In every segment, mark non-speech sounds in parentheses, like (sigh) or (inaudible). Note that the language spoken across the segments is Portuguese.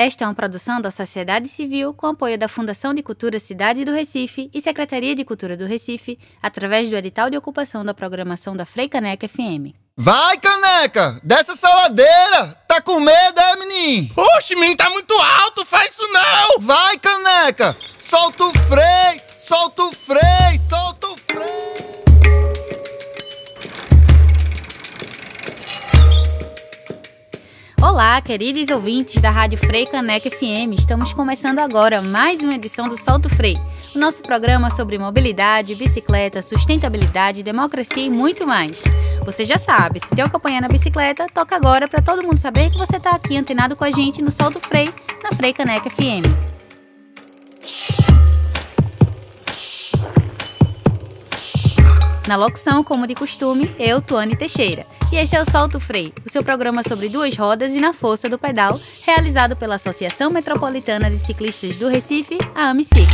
Esta é uma produção da sociedade civil com apoio da Fundação de Cultura Cidade do Recife e Secretaria de Cultura do Recife, através do edital de ocupação da programação da Frei Caneca FM. Vai, caneca! Dessa saladeira! Tá com medo, é, menino? Oxe, menino, tá muito alto, faz isso não! Vai, caneca! Solta o freio! Solta o freio! Solta o freio! Olá, queridos ouvintes da Rádio Frei Caneca FM. Estamos começando agora mais uma edição do Solto Frei, o nosso programa sobre mobilidade, bicicleta, sustentabilidade, democracia e muito mais. Você já sabe, se tem acompanhando a bicicleta, toca agora para todo mundo saber que você está aqui antenado com a gente no Solto Frei, na Frei Caneca FM. Na locução, como de costume, eu, Tuane Teixeira. E esse é o Solto Freio, o seu programa sobre duas rodas e na força do pedal, realizado pela Associação Metropolitana de Ciclistas do Recife, a Amiciclo.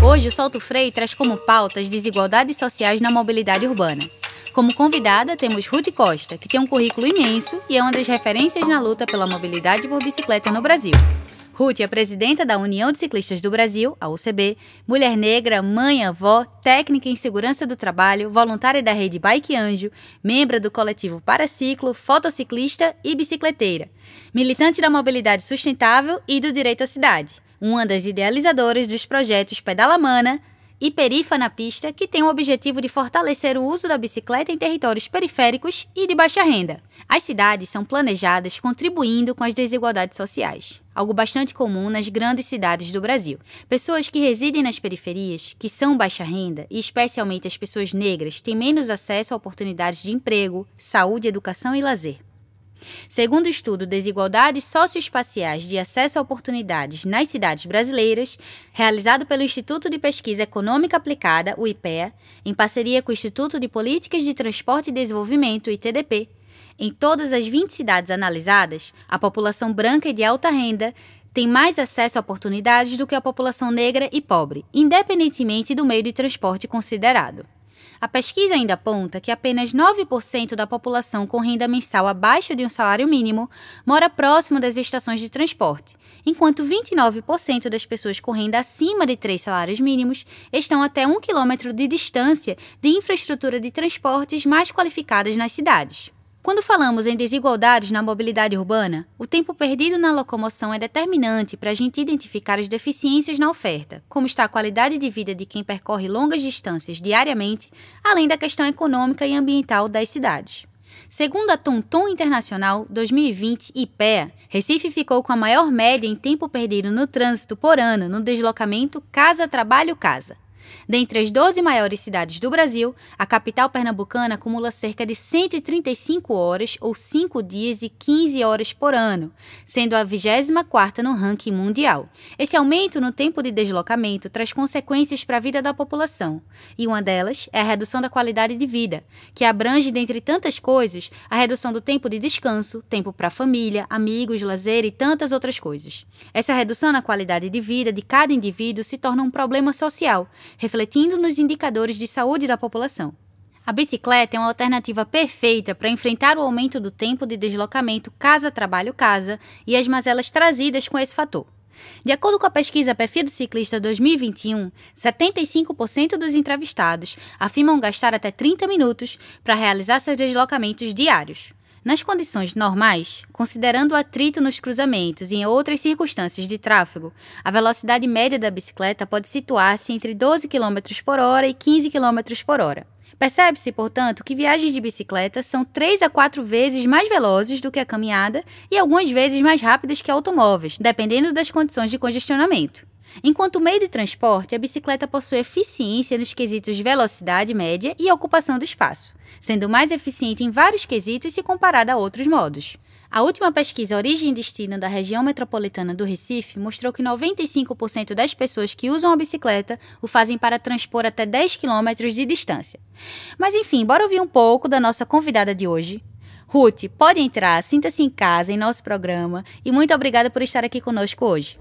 Hoje, o Solto Freio traz como pauta as desigualdades sociais na mobilidade urbana. Como convidada, temos Ruth Costa, que tem um currículo imenso e é uma das referências na luta pela mobilidade por bicicleta no Brasil. Ruth é presidenta da União de Ciclistas do Brasil, a UCB, mulher negra, mãe, avó, técnica em segurança do trabalho, voluntária da rede Bike Anjo, membro do coletivo Paraciclo, fotociclista e bicicleteira, militante da mobilidade sustentável e do direito à cidade, uma das idealizadoras dos projetos Pedala Mana, e Perifa na Pista, que tem o objetivo de fortalecer o uso da bicicleta em territórios periféricos e de baixa renda. As cidades são planejadas contribuindo com as desigualdades sociais, algo bastante comum nas grandes cidades do Brasil. Pessoas que residem nas periferias, que são baixa renda, e especialmente as pessoas negras, têm menos acesso a oportunidades de emprego, saúde, educação e lazer. Segundo o estudo Desigualdades Socioespaciais de Acesso a Oportunidades nas Cidades Brasileiras, realizado pelo Instituto de Pesquisa Econômica Aplicada, o IPEA, em parceria com o Instituto de Políticas de Transporte e Desenvolvimento, ITDP, em todas as 20 cidades analisadas, a população branca e de alta renda tem mais acesso a oportunidades do que a população negra e pobre, independentemente do meio de transporte considerado. A pesquisa ainda aponta que apenas 9% da população com renda mensal abaixo de um salário mínimo mora próximo das estações de transporte, enquanto 29% das pessoas com renda acima de três salários mínimos estão até um quilômetro de distância de infraestrutura de transportes mais qualificadas nas cidades. Quando falamos em desigualdades na mobilidade urbana, o tempo perdido na locomoção é determinante para a gente identificar as deficiências na oferta, como está a qualidade de vida de quem percorre longas distâncias diariamente, além da questão econômica e ambiental das cidades. Segundo a Tonton Internacional 2020 IPEA, Recife ficou com a maior média em tempo perdido no trânsito por ano no deslocamento casa-trabalho-casa. Dentre as 12 maiores cidades do Brasil, a capital pernambucana acumula cerca de 135 horas ou 5 dias e 15 horas por ano, sendo a 24ª no ranking mundial. Esse aumento no tempo de deslocamento traz consequências para a vida da população, e uma delas é a redução da qualidade de vida, que abrange, dentre tantas coisas, a redução do tempo de descanso, tempo para família, amigos, lazer e tantas outras coisas. Essa redução na qualidade de vida de cada indivíduo se torna um problema social, refletindo nos indicadores de saúde da população. A bicicleta é uma alternativa perfeita para enfrentar o aumento do tempo de deslocamento casa-trabalho-casa e as mazelas trazidas com esse fator. De acordo com a pesquisa Perfil do Ciclista 2021, 75% dos entrevistados afirmam gastar até 30 minutos para realizar seus deslocamentos diários. Nas condições normais, considerando o atrito nos cruzamentos e em outras circunstâncias de tráfego, a velocidade média da bicicleta pode situar-se entre 12 km por hora e 15 km por hora. Percebe-se, portanto, que viagens de bicicleta são 3 a 4 vezes mais velozes do que a caminhada e algumas vezes mais rápidas que automóveis, dependendo das condições de congestionamento. Enquanto meio de transporte, a bicicleta possui eficiência nos quesitos de velocidade média e ocupação do espaço, sendo mais eficiente em vários quesitos se comparada a outros modos. A última pesquisa Origem e Destino da região metropolitana do Recife mostrou que 95% das pessoas que usam a bicicleta o fazem para transpor até 10 km de distância. Mas enfim, bora ouvir um pouco da nossa convidada de hoje. Ruth, pode entrar, sinta-se em casa em nosso programa e muito obrigada por estar aqui conosco hoje.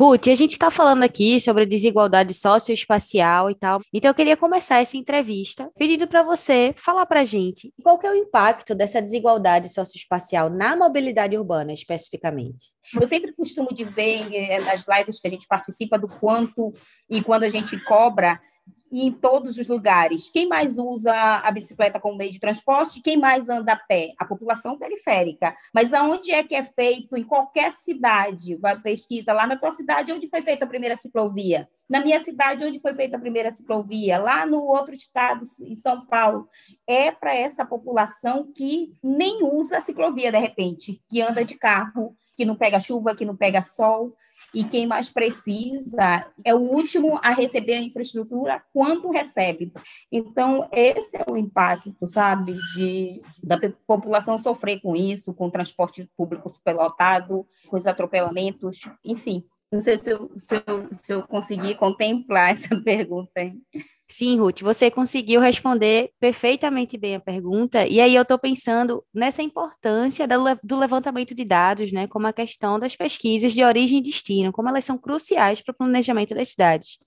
Ruth, a gente está falando aqui sobre desigualdade socioespacial e tal. Então, eu queria começar essa entrevista pedindo para você falar para a gente qual é o impacto dessa desigualdade socioespacial na mobilidade urbana, especificamente. Eu sempre costumo dizer eh, nas lives que a gente participa do quanto e quando a gente cobra e em todos os lugares. Quem mais usa a bicicleta como meio de transporte? Quem mais anda a pé? A população periférica. Mas aonde é que é feito? Em qualquer cidade. Vai pesquisa lá na tua cidade, onde foi feita a primeira ciclovia? Na minha cidade, onde foi feita a primeira ciclovia? Lá no outro estado, em São Paulo. É para essa população que nem usa a ciclovia, de repente, que anda de carro, que não pega chuva, que não pega sol e quem mais precisa é o último a receber a infraestrutura quando recebe. Então, esse é o impacto, sabe, de, da população sofrer com isso, com transporte público superlotado, com os atropelamentos, enfim. Não sei se eu, se eu, se eu consegui contemplar (laughs) essa pergunta. Hein? Sim, Ruth, você conseguiu responder perfeitamente bem a pergunta, e aí eu estou pensando nessa importância do levantamento de dados, né, como a questão das pesquisas de origem e destino, como elas são cruciais para o planejamento das cidades.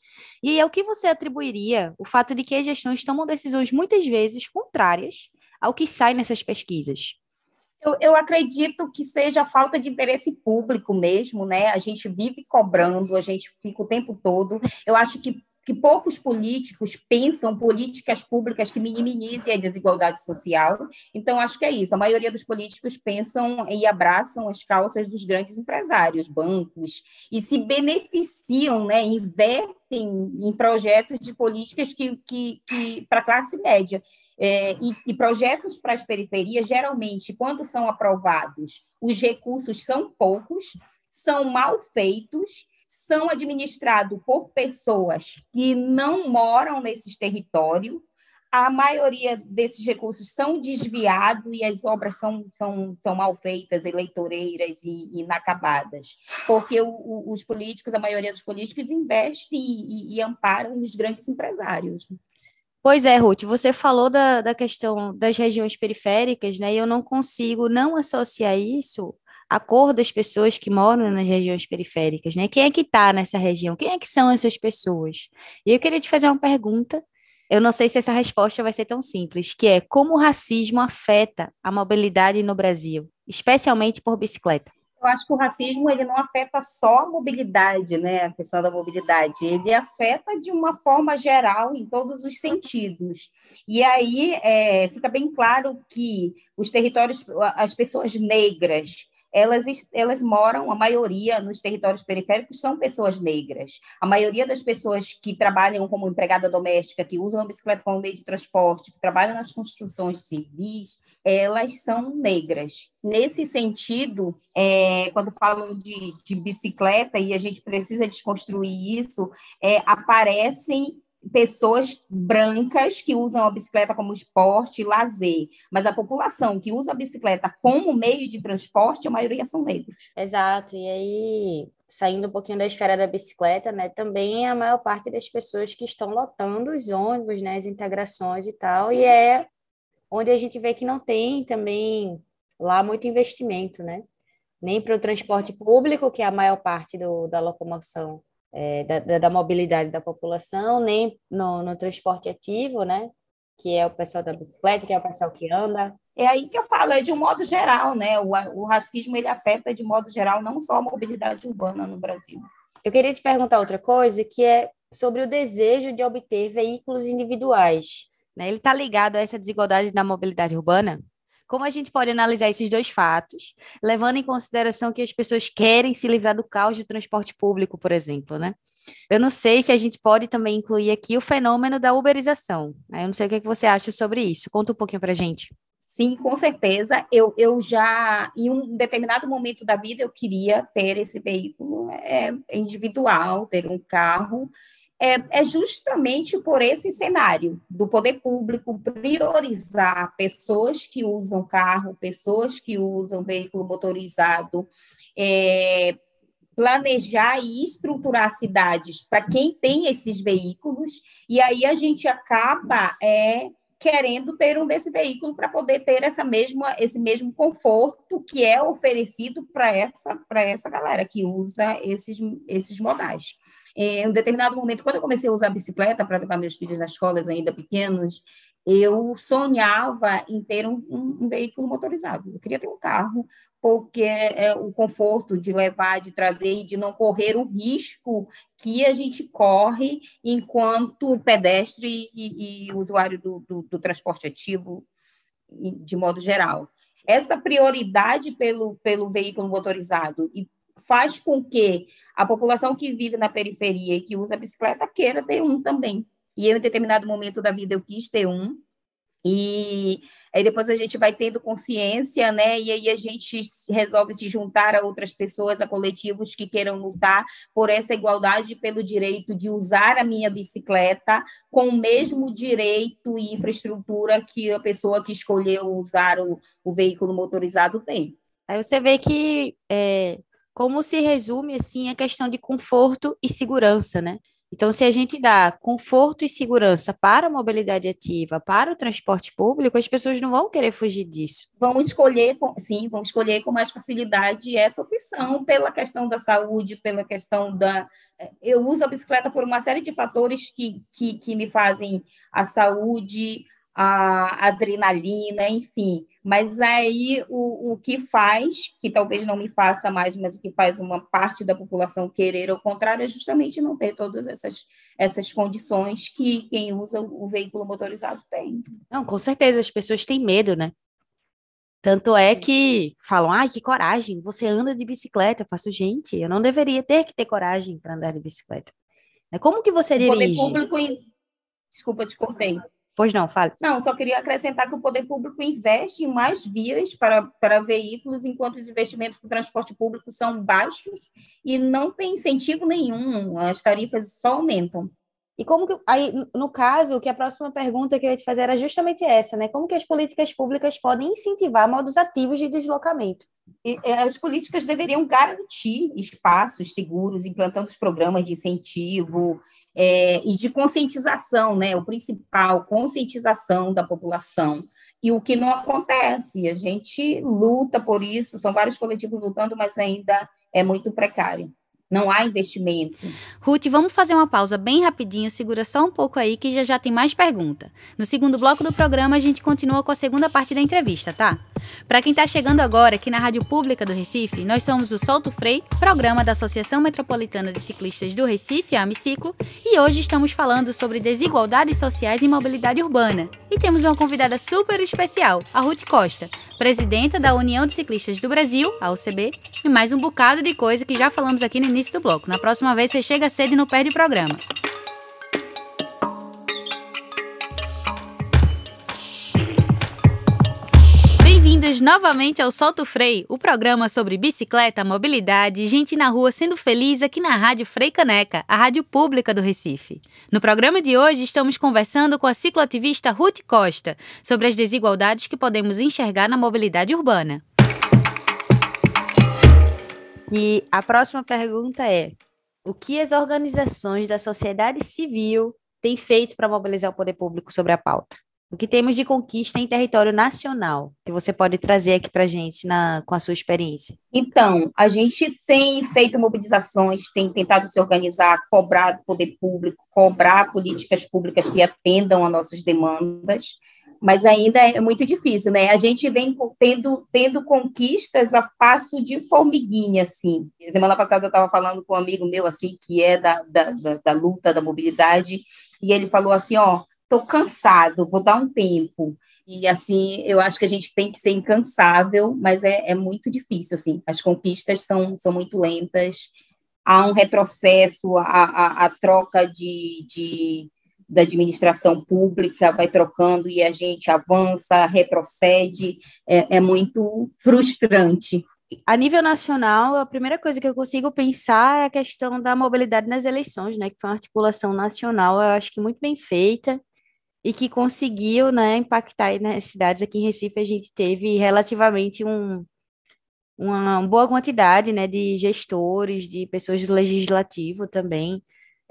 E aí, ao que você atribuiria o fato de que as gestões tomam decisões muitas vezes contrárias ao que sai nessas pesquisas? Eu, eu, acredito que seja falta de interesse público mesmo, né? A gente vive cobrando, a gente fica o tempo todo. Eu acho que que poucos políticos pensam políticas públicas que minimizem a desigualdade social. Então, acho que é isso. A maioria dos políticos pensam e abraçam as causas dos grandes empresários, bancos, e se beneficiam, né, investem em projetos de políticas que, que, que para a classe média. É, e, e, projetos para as periferias, geralmente, quando são aprovados, os recursos são poucos, são mal feitos são administrados por pessoas que não moram nesses territórios. A maioria desses recursos são desviados e as obras são, são, são mal feitas, eleitoreiras e, inacabadas, porque o, o, os políticos, a maioria dos políticos, investem e, e, e amparam os grandes empresários. Pois é, Ruth, você falou da, da questão das regiões periféricas, né? E eu não consigo não associar isso a cor das pessoas que moram nas regiões periféricas, né? Quem é que está nessa região? Quem é que são essas pessoas? E eu queria te fazer uma pergunta. Eu não sei se essa resposta vai ser tão simples, que é como o racismo afeta a mobilidade no Brasil, especialmente por bicicleta? Eu acho que o racismo ele não afeta só a mobilidade, né? A questão da mobilidade, ele afeta de uma forma geral em todos os sentidos. E aí é, fica bem claro que os territórios, as pessoas negras elas, elas moram, a maioria nos territórios periféricos são pessoas negras. A maioria das pessoas que trabalham como empregada doméstica, que usam a bicicleta como meio de transporte, que trabalham nas construções civis, elas são negras. Nesse sentido, é, quando falo de, de bicicleta, e a gente precisa desconstruir isso, é, aparecem pessoas brancas que usam a bicicleta como esporte e lazer, mas a população que usa a bicicleta como meio de transporte, a maioria são negros. Exato, e aí, saindo um pouquinho da esfera da bicicleta, né, também a maior parte das pessoas que estão lotando os ônibus, né, as integrações e tal, Sim. e é onde a gente vê que não tem também lá muito investimento, né, nem para o transporte público, que é a maior parte do, da locomoção é, da, da, mobilidade da população, nem no, no, transporte ativo, né? Que é o pessoal da bicicleta, que é o pessoal que anda. É aí que eu falo, é de um modo geral, né? O, o racismo ele afeta de modo geral não só a mobilidade urbana no Brasil. Eu queria te perguntar outra coisa, que é sobre o desejo de obter veículos individuais. Né? Ele está ligado a essa desigualdade da mobilidade urbana? Como a gente pode analisar esses dois fatos, levando em consideração que as pessoas querem se livrar do caos de transporte público, por exemplo, né? Eu não sei se a gente pode também incluir aqui o fenômeno da uberização. Né? Eu não sei o que, é você acha sobre isso. Conta um pouquinho para gente. Sim, com certeza. Eu, eu já, em um determinado momento da vida, eu queria ter esse veículo é, individual, ter um carro é, é justamente por esse cenário do poder público priorizar pessoas que usam carro, pessoas que usam veículo motorizado, é, planejar e estruturar cidades para quem tem esses veículos, e aí a gente acaba é, querendo ter um desse veículo para poder ter essa mesma, esse mesmo conforto que é oferecido para essa, essa galera que usa esses, esses modais. Em um determinado momento, quando eu comecei a usar bicicleta para levar meus filhos nas escolas ainda pequenos, eu sonhava em ter um, um, um, veículo motorizado. Eu queria ter um carro, porque é o conforto de levar, de trazer e de não correr o risco que a gente corre enquanto pedestre e, e usuário do, do, do transporte ativo, de modo geral. Essa prioridade pelo, pelo veículo motorizado e faz com que a população que vive na periferia e que usa bicicleta queira ter um também. E eu, em determinado momento da vida, eu quis ter um. E aí depois a gente vai tendo consciência, né? E aí a gente resolve se juntar a outras pessoas, a coletivos que queiram lutar por essa igualdade, pelo direito de usar a minha bicicleta com o mesmo direito e infraestrutura que a pessoa que escolheu usar o, o veículo motorizado tem. Aí você vê que é, como se resume assim a questão de conforto e segurança, né? Então, se a gente dá conforto e segurança para a mobilidade ativa, para o transporte público, as pessoas não vão querer fugir disso. Vão escolher, sim, vão escolher com mais facilidade essa opção pela questão da saúde, pela questão da. Eh, eu uso a bicicleta por uma série de fatores que, que, que me fazem a saúde, a adrenalina, enfim. Mas aí o, o que faz, que talvez não me faça mais, mas o que faz uma parte da população querer ao contrário, é justamente não ter todas essas, essas condições que quem usa o veículo motorizado tem. Não, com certeza, as pessoas têm medo, né? Tanto é que falam, ai, que coragem, você anda de bicicleta. Eu faço, gente, eu não deveria ter que ter coragem para andar de bicicleta. Como que você dirige? O poder público... Desculpa, te cortei. Pois não, fale. Não, só queria acrescentar que o poder público investe em mais vias para, para veículos, enquanto os investimentos no transporte público são baixos e não tem incentivo nenhum, as tarifas só aumentam. E como que, aí, no caso, que a próxima pergunta que eu ia te fazer era justamente essa, né? Como que as políticas públicas podem incentivar modos ativos de deslocamento? E, as políticas deveriam garantir espaços seguros, implantando os programas de incentivo, é, e de conscientização, né? O principal, conscientização da população. E o que não acontece, a gente luta por isso, são vários coletivos lutando, mas ainda é muito precário não há investimento. Ruth, vamos fazer uma pausa bem rapidinho, segura só um pouco aí que já já tem mais pergunta. No segundo bloco do programa a gente continua com a segunda parte da entrevista, tá? Para quem está chegando agora aqui na Rádio Pública do Recife, nós somos o Solto Frei, programa da Associação Metropolitana de Ciclistas do Recife, a Amiciclo, e hoje estamos falando sobre desigualdades sociais e mobilidade urbana. E temos uma convidada super especial, a Ruth Costa, presidenta da União de Ciclistas do Brasil, a UCB, e mais um bocado de coisa que já falamos aqui no início do bloco. Na próxima vez você chega cedo e não perde o programa. Bem-vindos novamente ao Solto Frei, o programa sobre bicicleta, mobilidade gente na rua sendo feliz aqui na Rádio Frei Caneca, a rádio pública do Recife. No programa de hoje estamos conversando com a cicloativista Ruth Costa sobre as desigualdades que podemos enxergar na mobilidade urbana. E a próxima pergunta é: o que as organizações da sociedade civil têm feito para mobilizar o poder público sobre a pauta? O que temos de conquista em território nacional que você pode trazer aqui para a gente na, com a sua experiência? Então, a gente tem feito mobilizações, tem tentado se organizar, cobrar do poder público, cobrar políticas públicas que atendam a nossas demandas mas ainda é muito difícil, né? A gente vem tendo, tendo conquistas a passo de formiguinha, assim. Semana passada eu estava falando com um amigo meu, assim, que é da, da, da, da luta da mobilidade, e ele falou assim, ó, tô cansado, vou dar um tempo. E, assim, eu acho que a gente tem que ser incansável, mas é, é muito difícil, assim. As conquistas são, são muito lentas, há um retrocesso, a, a, a troca de, de da administração pública vai trocando e a gente avança, retrocede, é, é muito frustrante. A nível nacional, a primeira coisa que eu consigo pensar é a questão da mobilidade nas eleições, né, que foi uma articulação nacional, eu acho que muito bem feita e que conseguiu, né, impactar nas cidades. Aqui em Recife, a gente teve relativamente um, uma boa quantidade, né, de gestores, de pessoas do legislativo também,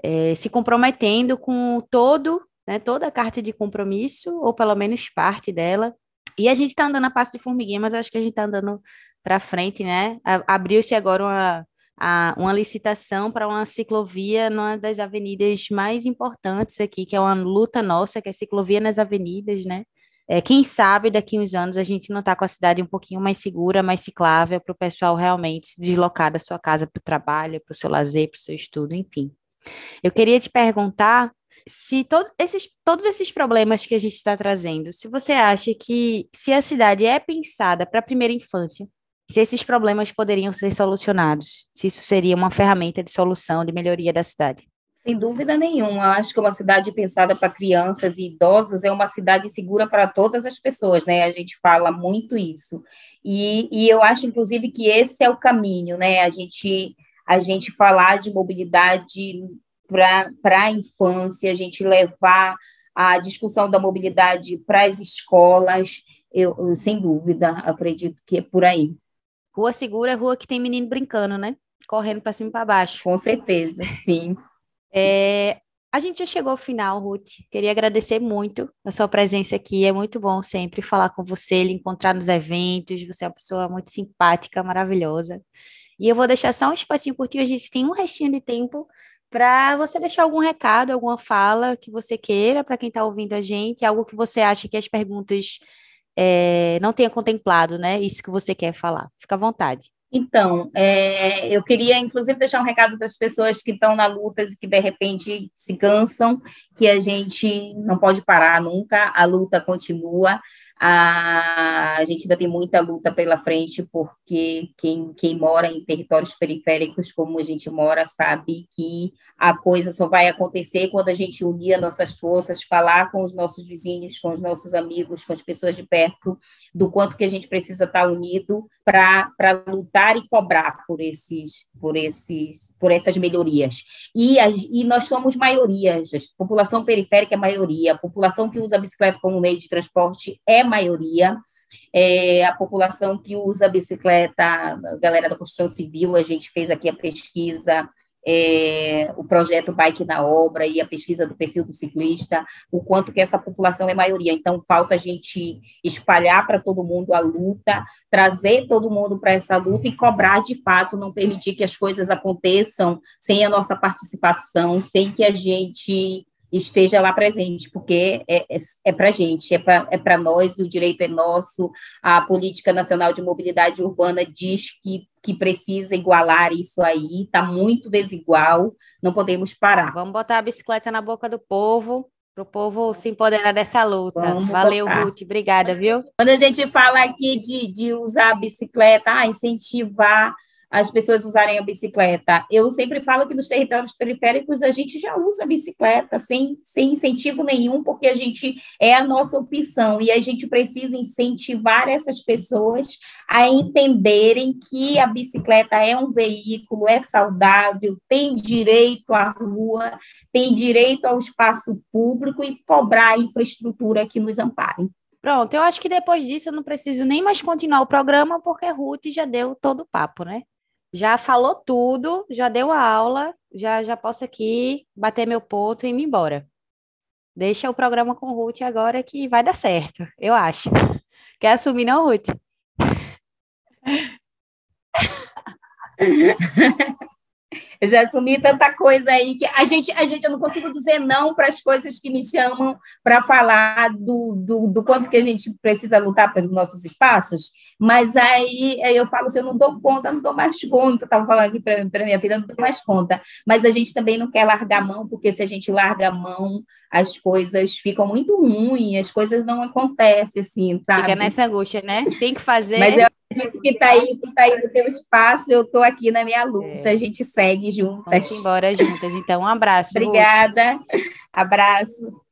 é, se comprometendo com todo né, toda a carta de compromisso, ou pelo menos parte dela. E a gente está andando a passo de formiguinha, mas acho que a gente está andando para frente, né? Abriu-se agora uma, a, uma licitação para uma ciclovia numa das avenidas mais importantes aqui, que é uma luta nossa, que é ciclovia nas avenidas, né? É, quem sabe daqui uns anos a gente não está com a cidade um pouquinho mais segura, mais ciclável, para o pessoal realmente se deslocar da sua casa para o trabalho, para o seu lazer, para o seu estudo, enfim. Eu queria te perguntar se todo esses, todos esses problemas que a gente está trazendo, se você acha que se a cidade é pensada para a primeira infância, se esses problemas poderiam ser solucionados, se isso seria uma ferramenta de solução, de melhoria da cidade. Sem dúvida nenhuma, acho que uma cidade pensada para crianças e idosos é uma cidade segura para todas as pessoas, né? A gente fala muito isso. E, e eu acho, inclusive, que esse é o caminho, né? A gente, a gente falar de mobilidade para a infância, a gente levar a discussão da mobilidade para as escolas, eu, sem dúvida, acredito que é por aí. Rua segura é rua que tem menino brincando, né? Correndo para cima e para baixo. Com certeza, sim. É, a gente já chegou ao final, Ruth. Queria agradecer muito a sua presença aqui. É muito bom sempre falar com você, lhe encontrar nos eventos. Você é uma pessoa muito simpática, maravilhosa. E eu vou deixar só um espacinho curtinho. A gente tem um restinho de tempo para você deixar algum recado, alguma fala que você queira para quem está ouvindo a gente, algo que você acha que as perguntas é, não tenha contemplado, né? Isso que você quer falar. Fica à vontade. Então, é, eu queria, inclusive, deixar um recado para as pessoas que estão na luta e que, de repente, se cansam, que a gente não pode parar nunca, a luta continua, a, gente ainda tem muita luta pela frente, porque quem, quem mora em territórios periféricos, como a gente mora, sabe que a coisa só vai acontecer quando a gente unir as nossas forças, falar com os nossos vizinhos, com os nossos amigos, com as pessoas de perto, do quanto que a gente precisa estar unido para lutar e cobrar por esses, por esses, por essas melhorias. E, e nós somos maiorias, a população periférica é maioria, a população que usa a bicicleta como meio de transporte é maioria. É, a população que usa bicicleta, a galera da construção civil, a gente fez aqui a pesquisa é, o projeto Bike na Obra e a pesquisa do perfil do ciclista, o quanto que essa população é maioria. Então, falta a gente espalhar para todo mundo a luta, trazer todo mundo para essa luta e cobrar de fato, não permitir que as coisas aconteçam sem a nossa participação, sem que a gente esteja lá presente, porque é, é, é para a gente, é para é nós, o direito é nosso, a Política Nacional de Mobilidade Urbana diz que, que precisa igualar isso aí, está muito desigual, não podemos parar. Vamos botar a bicicleta na boca do povo, para o povo se empoderar dessa luta. Vamos Valeu, botar. Ruth, obrigada, viu? Quando a gente fala aqui de, de usar a bicicleta, ah, incentivar as pessoas usarem a bicicleta. Eu sempre falo que nos territórios periféricos a gente já usa bicicleta sem, sem incentivo nenhum, porque a gente é a nossa opção e a gente precisa incentivar essas pessoas a entenderem que a bicicleta é um veículo, é saudável, tem direito à rua, tem direito ao espaço público e cobrar a infraestrutura que nos ampare. Pronto, eu acho que depois disso eu não preciso nem mais continuar o programa, porque Ruth já deu todo o papo, né? Já falou tudo, já deu a aula, já, já posso aqui bater meu ponto e ir embora. Deixa o programa com Ruth agora que vai dar certo, eu acho. (laughs) Quer assumir, não, Ruth? (laughs) Eu já assumi tanta coisa aí que a gente, a gente eu não consigo dizer não para as coisas que me chamam para falar do, do, do, quanto que a gente precisa lutar pelos nossos espaços, mas aí eu falo assim, eu não dou conta, não dou mais conta, eu estava falando aqui para minha filha, não dou mais conta, mas a gente também não quer largar a mão, porque se a gente larga a mão, as coisas ficam muito ruins, as coisas não acontecem assim, sabe? Fica nessa angústia, né? Tem que fazer. Mas eu acredito que está aí, que tá aí no teu espaço, eu estou aqui na minha luta, é. a gente segue juntas. Vamos embora juntas. Então, um abraço. Obrigada. Ruth. Abraço.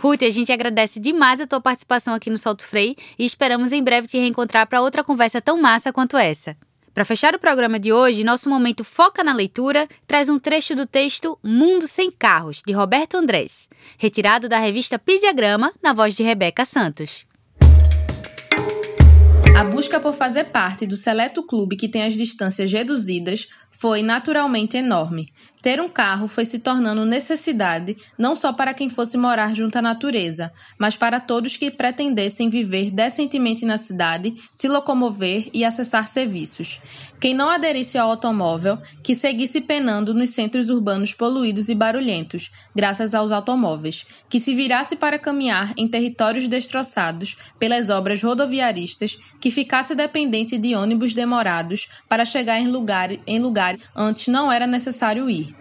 Ruth, a gente agradece demais a tua participação aqui no Solto Frei e esperamos em breve te reencontrar para outra conversa tão massa quanto essa. Para fechar o programa de hoje, nosso momento Foca na Leitura traz um trecho do texto Mundo Sem Carros, de Roberto Andrés, retirado da revista Pisiagrama, na voz de Rebeca Santos. A busca por fazer parte do seleto clube que tem as distâncias reduzidas foi naturalmente enorme. Ter um carro foi se tornando necessidade não só para quem fosse morar junto à natureza, mas para todos que pretendessem viver decentemente na cidade, se locomover e acessar serviços. Quem não aderisse ao automóvel, que seguisse penando nos centros urbanos poluídos e barulhentos, graças aos automóveis, que se virasse para caminhar em territórios destroçados pelas obras rodoviaristas, que ficasse dependente de ônibus demorados para chegar em lugar, em lugar antes não era necessário ir.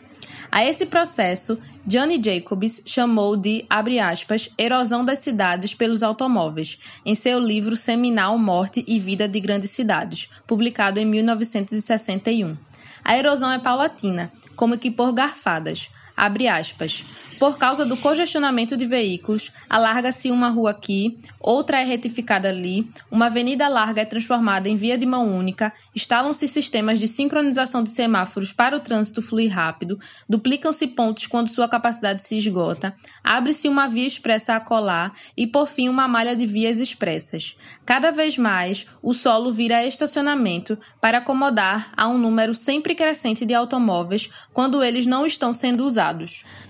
A esse processo, Johnny Jacobs chamou de, aspas, erosão das cidades pelos automóveis, em seu livro seminal Morte e Vida de Grandes Cidades, publicado em 1961. A erosão é paulatina, como que por garfadas. Abre aspas. Por causa do congestionamento de veículos, alarga-se uma rua aqui, outra é retificada ali, uma avenida larga é transformada em via de mão única, instalam-se sistemas de sincronização de semáforos para o trânsito fluir rápido, duplicam-se pontos quando sua capacidade se esgota, abre-se uma via expressa a colar e, por fim, uma malha de vias expressas. Cada vez mais, o solo vira estacionamento para acomodar a um número sempre crescente de automóveis quando eles não estão sendo usados.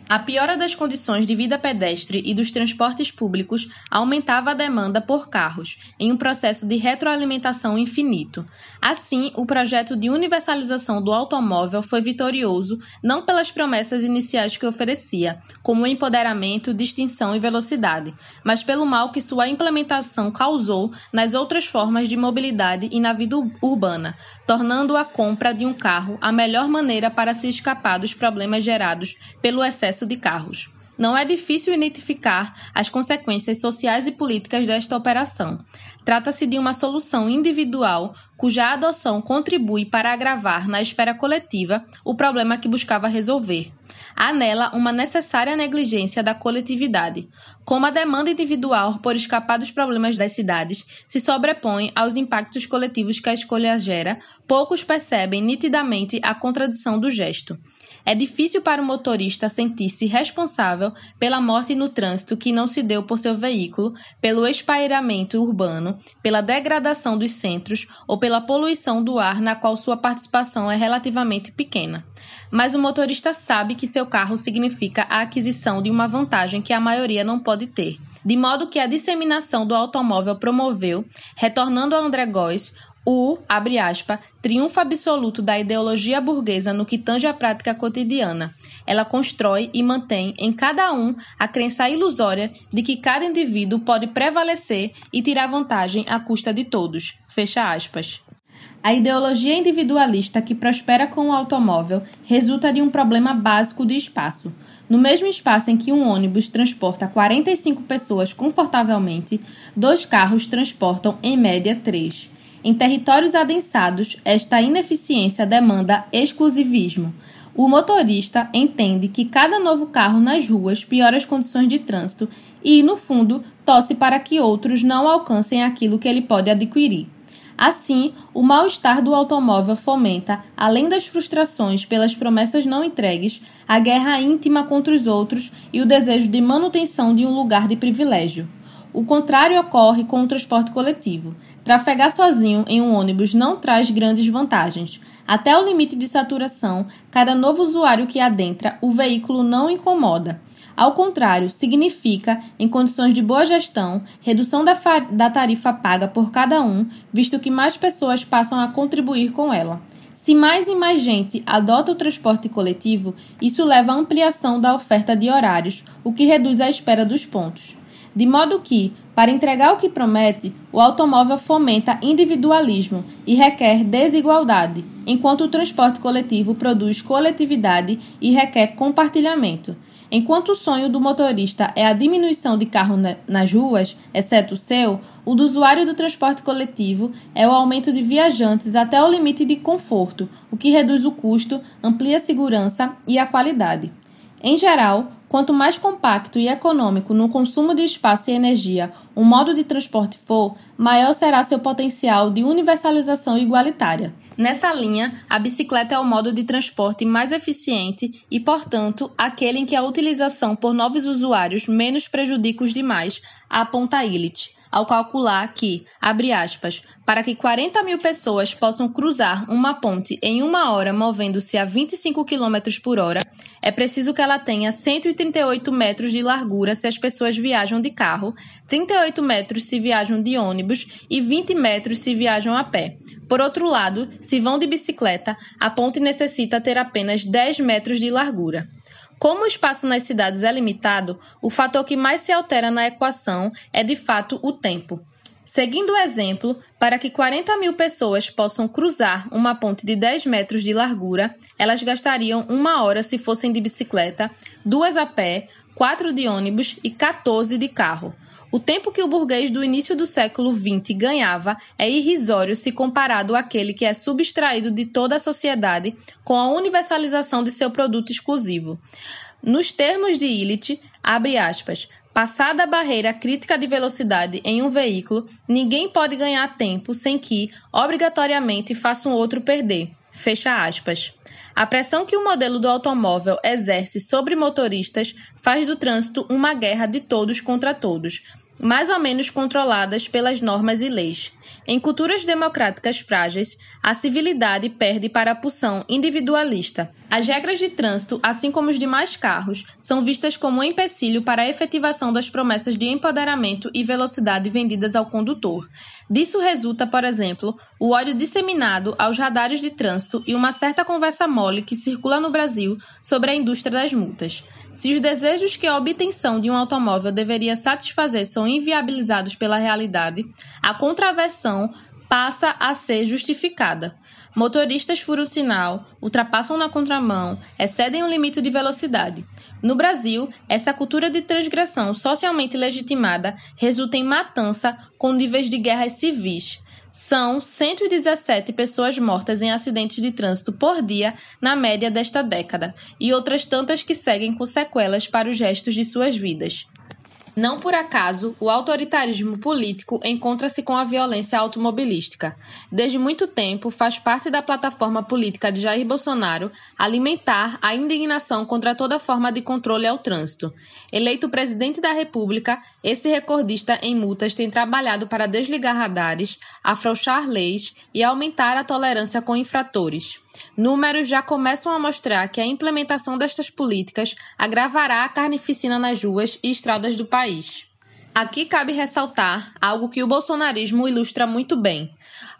A piora das condições de vida pedestre e dos transportes públicos aumentava a demanda por carros, em um processo de retroalimentação infinito. Assim, o projeto de universalização do automóvel foi vitorioso não pelas promessas iniciais que oferecia, como empoderamento, distinção e velocidade, mas pelo mal que sua implementação causou nas outras formas de mobilidade e na vida urbana, tornando a compra de um carro a melhor maneira para se escapar dos problemas gerados pelo excesso de carros. Não é difícil identificar as consequências sociais e políticas desta operação. Trata-se de uma solução individual cuja adoção contribui para agravar na esfera coletiva o problema que buscava resolver. Há nela uma necessária negligência da coletividade. Como a demanda individual por escapar dos problemas das cidades se sobrepõe aos impactos coletivos que a escolha gera, poucos percebem nitidamente a contradição do gesto. É difícil para o motorista sentir-se responsável pela morte no trânsito que não se deu por seu veículo, pelo espairamento urbano, pela degradação dos centros ou pela poluição do ar na qual sua participação é relativamente pequena. Mas o motorista sabe que seu carro significa a aquisição de uma vantagem que a maioria não pode ter. De modo que a disseminação do automóvel promoveu, retornando a André Góes, o, abre aspas, triunfo absoluto da ideologia burguesa no que tange à prática cotidiana. Ela constrói e mantém em cada um a crença ilusória de que cada indivíduo pode prevalecer e tirar vantagem à custa de todos. Fecha aspas. A ideologia individualista que prospera com o automóvel resulta de um problema básico de espaço. No mesmo espaço em que um ônibus transporta 45 pessoas confortavelmente, dois carros transportam, em média, três. Em territórios adensados, esta ineficiência demanda exclusivismo. O motorista entende que cada novo carro nas ruas piora as condições de trânsito e, no fundo, torce para que outros não alcancem aquilo que ele pode adquirir. Assim, o mal-estar do automóvel fomenta, além das frustrações pelas promessas não entregues, a guerra íntima contra os outros e o desejo de manutenção de um lugar de privilégio. O contrário ocorre com o transporte coletivo. Trafegar sozinho em um ônibus não traz grandes vantagens. Até o limite de saturação, cada novo usuário que adentra, o veículo não incomoda. Ao contrário, significa, em condições de boa gestão, redução da, da tarifa paga por cada um, visto que mais pessoas passam a contribuir com ela. Se mais e mais gente adota o transporte coletivo, isso leva à ampliação da oferta de horários, o que reduz a espera dos pontos de modo que, para entregar o que promete, o automóvel fomenta individualismo e requer desigualdade, enquanto o transporte coletivo produz coletividade e requer compartilhamento. Enquanto o sonho do motorista é a diminuição de carro nas ruas, exceto o seu, o do usuário do transporte coletivo é o aumento de viajantes até o limite de conforto, o que reduz o custo, amplia a segurança e a qualidade. Em geral, quanto mais compacto e econômico no consumo de espaço e energia um modo de transporte for, maior será seu potencial de universalização igualitária. Nessa linha, a bicicleta é o modo de transporte mais eficiente e, portanto, aquele em que a utilização por novos usuários menos prejudica os demais, aponta Illich. Ao calcular que, abre aspas, para que 40 mil pessoas possam cruzar uma ponte em uma hora movendo-se a 25 km por hora, é preciso que ela tenha 138 metros de largura se as pessoas viajam de carro, 38 metros se viajam de ônibus e 20 metros se viajam a pé. Por outro lado, se vão de bicicleta, a ponte necessita ter apenas 10 metros de largura. Como o espaço nas cidades é limitado, o fator que mais se altera na equação é de fato o tempo. Seguindo o exemplo, para que 40 mil pessoas possam cruzar uma ponte de 10 metros de largura, elas gastariam uma hora se fossem de bicicleta, duas a pé, quatro de ônibus e 14 de carro. O tempo que o burguês do início do século XX ganhava é irrisório se comparado àquele que é subtraído de toda a sociedade com a universalização de seu produto exclusivo. Nos termos de Illich, abre aspas, Passada a barreira crítica de velocidade em um veículo, ninguém pode ganhar tempo sem que, obrigatoriamente, faça um outro perder. Fecha aspas. A pressão que o modelo do automóvel exerce sobre motoristas faz do trânsito uma guerra de todos contra todos, mais ou menos controladas pelas normas e leis. Em culturas democráticas frágeis, a civilidade perde para a pulsão individualista. As regras de trânsito, assim como os demais carros, são vistas como um empecilho para a efetivação das promessas de empoderamento e velocidade vendidas ao condutor. Disso resulta, por exemplo, o ódio disseminado aos radares de trânsito e uma certa conversa mole que circula no Brasil sobre a indústria das multas. Se os desejos que a obtenção de um automóvel deveria satisfazer são inviabilizados pela realidade, a contraversão passa a ser justificada. Motoristas furam sinal, ultrapassam na contramão, excedem o limite de velocidade. No Brasil, essa cultura de transgressão socialmente legitimada resulta em matança com níveis de guerras civis. São 117 pessoas mortas em acidentes de trânsito por dia na média desta década, e outras tantas que seguem com sequelas para os restos de suas vidas. Não por acaso, o autoritarismo político encontra-se com a violência automobilística. Desde muito tempo, faz parte da plataforma política de Jair Bolsonaro alimentar a indignação contra toda forma de controle ao trânsito. Eleito presidente da República, esse recordista em multas tem trabalhado para desligar radares, afrouxar leis e aumentar a tolerância com infratores. Números já começam a mostrar que a implementação destas políticas agravará a carnificina nas ruas e estradas do país. Aqui cabe ressaltar algo que o bolsonarismo ilustra muito bem: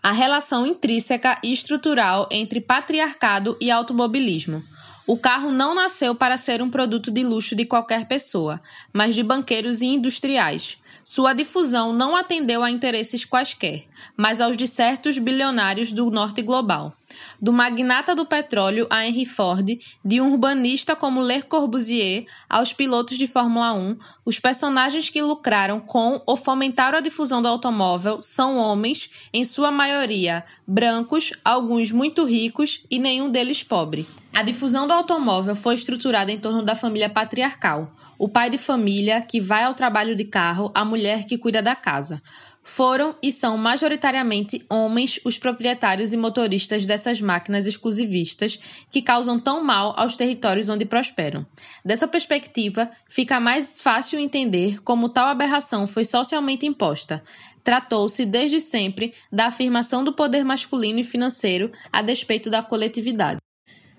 a relação intrínseca e estrutural entre patriarcado e automobilismo. O carro não nasceu para ser um produto de luxo de qualquer pessoa, mas de banqueiros e industriais. Sua difusão não atendeu a interesses quaisquer, mas aos de certos bilionários do norte global. Do magnata do petróleo a Henry Ford, de um urbanista como Le Corbusier aos pilotos de Fórmula 1, os personagens que lucraram com ou fomentaram a difusão do automóvel são homens, em sua maioria brancos, alguns muito ricos e nenhum deles pobre. A difusão do automóvel foi estruturada em torno da família patriarcal: o pai de família que vai ao trabalho de carro, a mulher que cuida da casa. Foram e são majoritariamente homens os proprietários e motoristas dessas máquinas exclusivistas que causam tão mal aos territórios onde prosperam. Dessa perspectiva, fica mais fácil entender como tal aberração foi socialmente imposta. Tratou-se desde sempre da afirmação do poder masculino e financeiro a despeito da coletividade.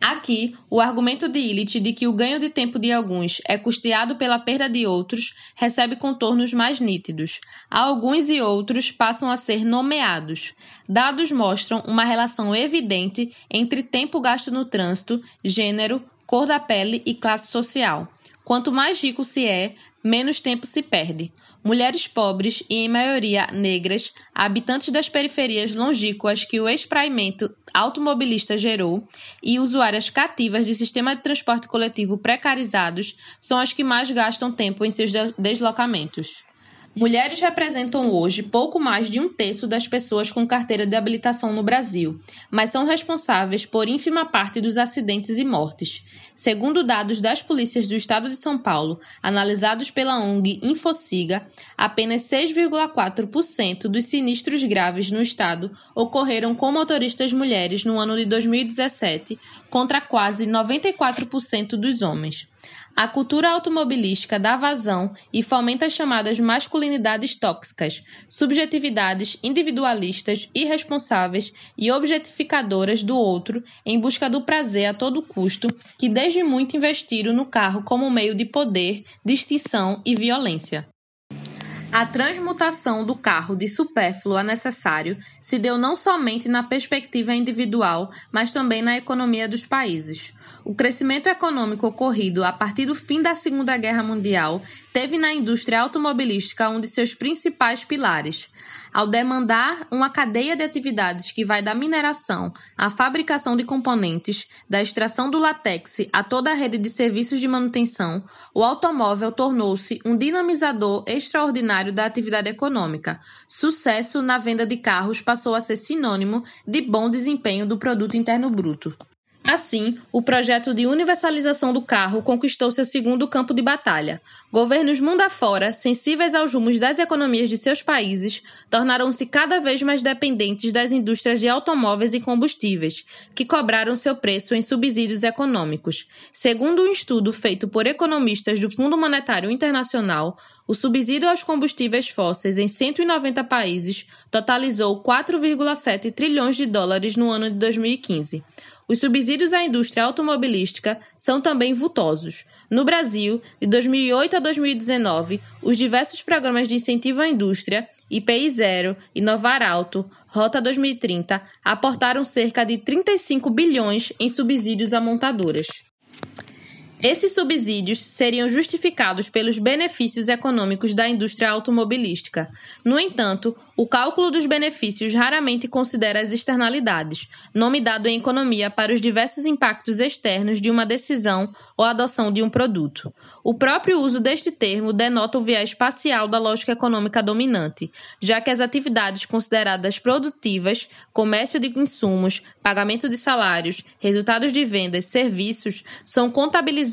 Aqui, o argumento de Illich de que o ganho de tempo de alguns é custeado pela perda de outros recebe contornos mais nítidos. Alguns e outros passam a ser nomeados. Dados mostram uma relação evidente entre tempo gasto no trânsito, gênero, cor da pele e classe social. Quanto mais rico se é, menos tempo se perde. Mulheres pobres e, em maioria, negras, habitantes das periferias longínquas que o espraimento automobilista gerou e usuárias cativas de sistema de transporte coletivo precarizados são as que mais gastam tempo em seus deslocamentos. Mulheres representam hoje pouco mais de um terço das pessoas com carteira de habilitação no Brasil, mas são responsáveis por ínfima parte dos acidentes e mortes. Segundo dados das polícias do estado de São Paulo, analisados pela ONG Infociga, apenas 6,4% dos sinistros graves no estado ocorreram com motoristas mulheres no ano de 2017, contra quase 94% dos homens. A cultura automobilística dá vazão e fomenta as chamadas masculinidades tóxicas, subjetividades individualistas, irresponsáveis e objetificadoras do outro em busca do prazer a todo custo, que desde muito investiram no carro como meio de poder, distinção e violência. A transmutação do carro de supérfluo a necessário se deu não somente na perspectiva individual, mas também na economia dos países. O crescimento econômico ocorrido a partir do fim da Segunda Guerra Mundial teve na indústria automobilística um de seus principais pilares. Ao demandar uma cadeia de atividades que vai da mineração à fabricação de componentes, da extração do látex a toda a rede de serviços de manutenção, o automóvel tornou-se um dinamizador extraordinário da atividade econômica. Sucesso na venda de carros passou a ser sinônimo de bom desempenho do produto interno bruto. Assim, o projeto de universalização do carro conquistou seu segundo campo de batalha. Governos mundo afora, sensíveis aos rumos das economias de seus países, tornaram-se cada vez mais dependentes das indústrias de automóveis e combustíveis, que cobraram seu preço em subsídios econômicos. Segundo um estudo feito por economistas do Fundo Monetário Internacional, o subsídio aos combustíveis fósseis em 190 países totalizou 4,7 trilhões de dólares no ano de 2015. Os subsídios à indústria automobilística são também vultosos. No Brasil, de 2008 a 2019, os diversos programas de incentivo à indústria, IPI Zero, Inovar Alto, Rota 2030, aportaram cerca de 35 bilhões em subsídios a montadoras. Esses subsídios seriam justificados pelos benefícios econômicos da indústria automobilística. No entanto, o cálculo dos benefícios raramente considera as externalidades, nome dado em economia para os diversos impactos externos de uma decisão ou adoção de um produto. O próprio uso deste termo denota o viés parcial da lógica econômica dominante, já que as atividades consideradas produtivas, comércio de insumos, pagamento de salários, resultados de vendas, serviços, são contabilizadas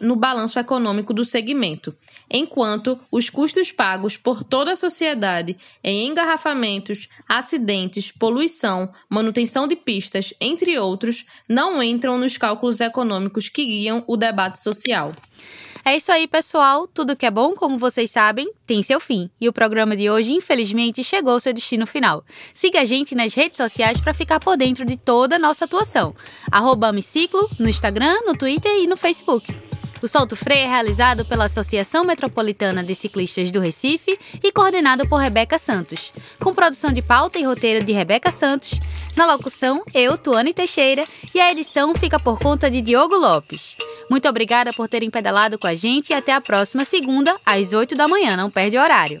no balanço econômico do segmento, enquanto os custos pagos por toda a sociedade em engarrafamentos, acidentes, poluição, manutenção de pistas, entre outros, não entram nos cálculos econômicos que guiam o debate social. É isso aí, pessoal. Tudo que é bom, como vocês sabem, tem seu fim. E o programa de hoje, infelizmente, chegou ao seu destino final. Siga a gente nas redes sociais para ficar por dentro de toda a nossa atuação. Arroba Amiciclo, no Instagram, no Twitter e no Facebook. O Solto Freio é realizado pela Associação Metropolitana de Ciclistas do Recife e coordenado por Rebeca Santos, com produção de pauta e roteiro de Rebeca Santos. Na locução, eu, Tuane Teixeira, e a edição fica por conta de Diogo Lopes. Muito obrigada por terem pedalado com a gente e até a próxima segunda, às 8 da manhã. Não perde horário.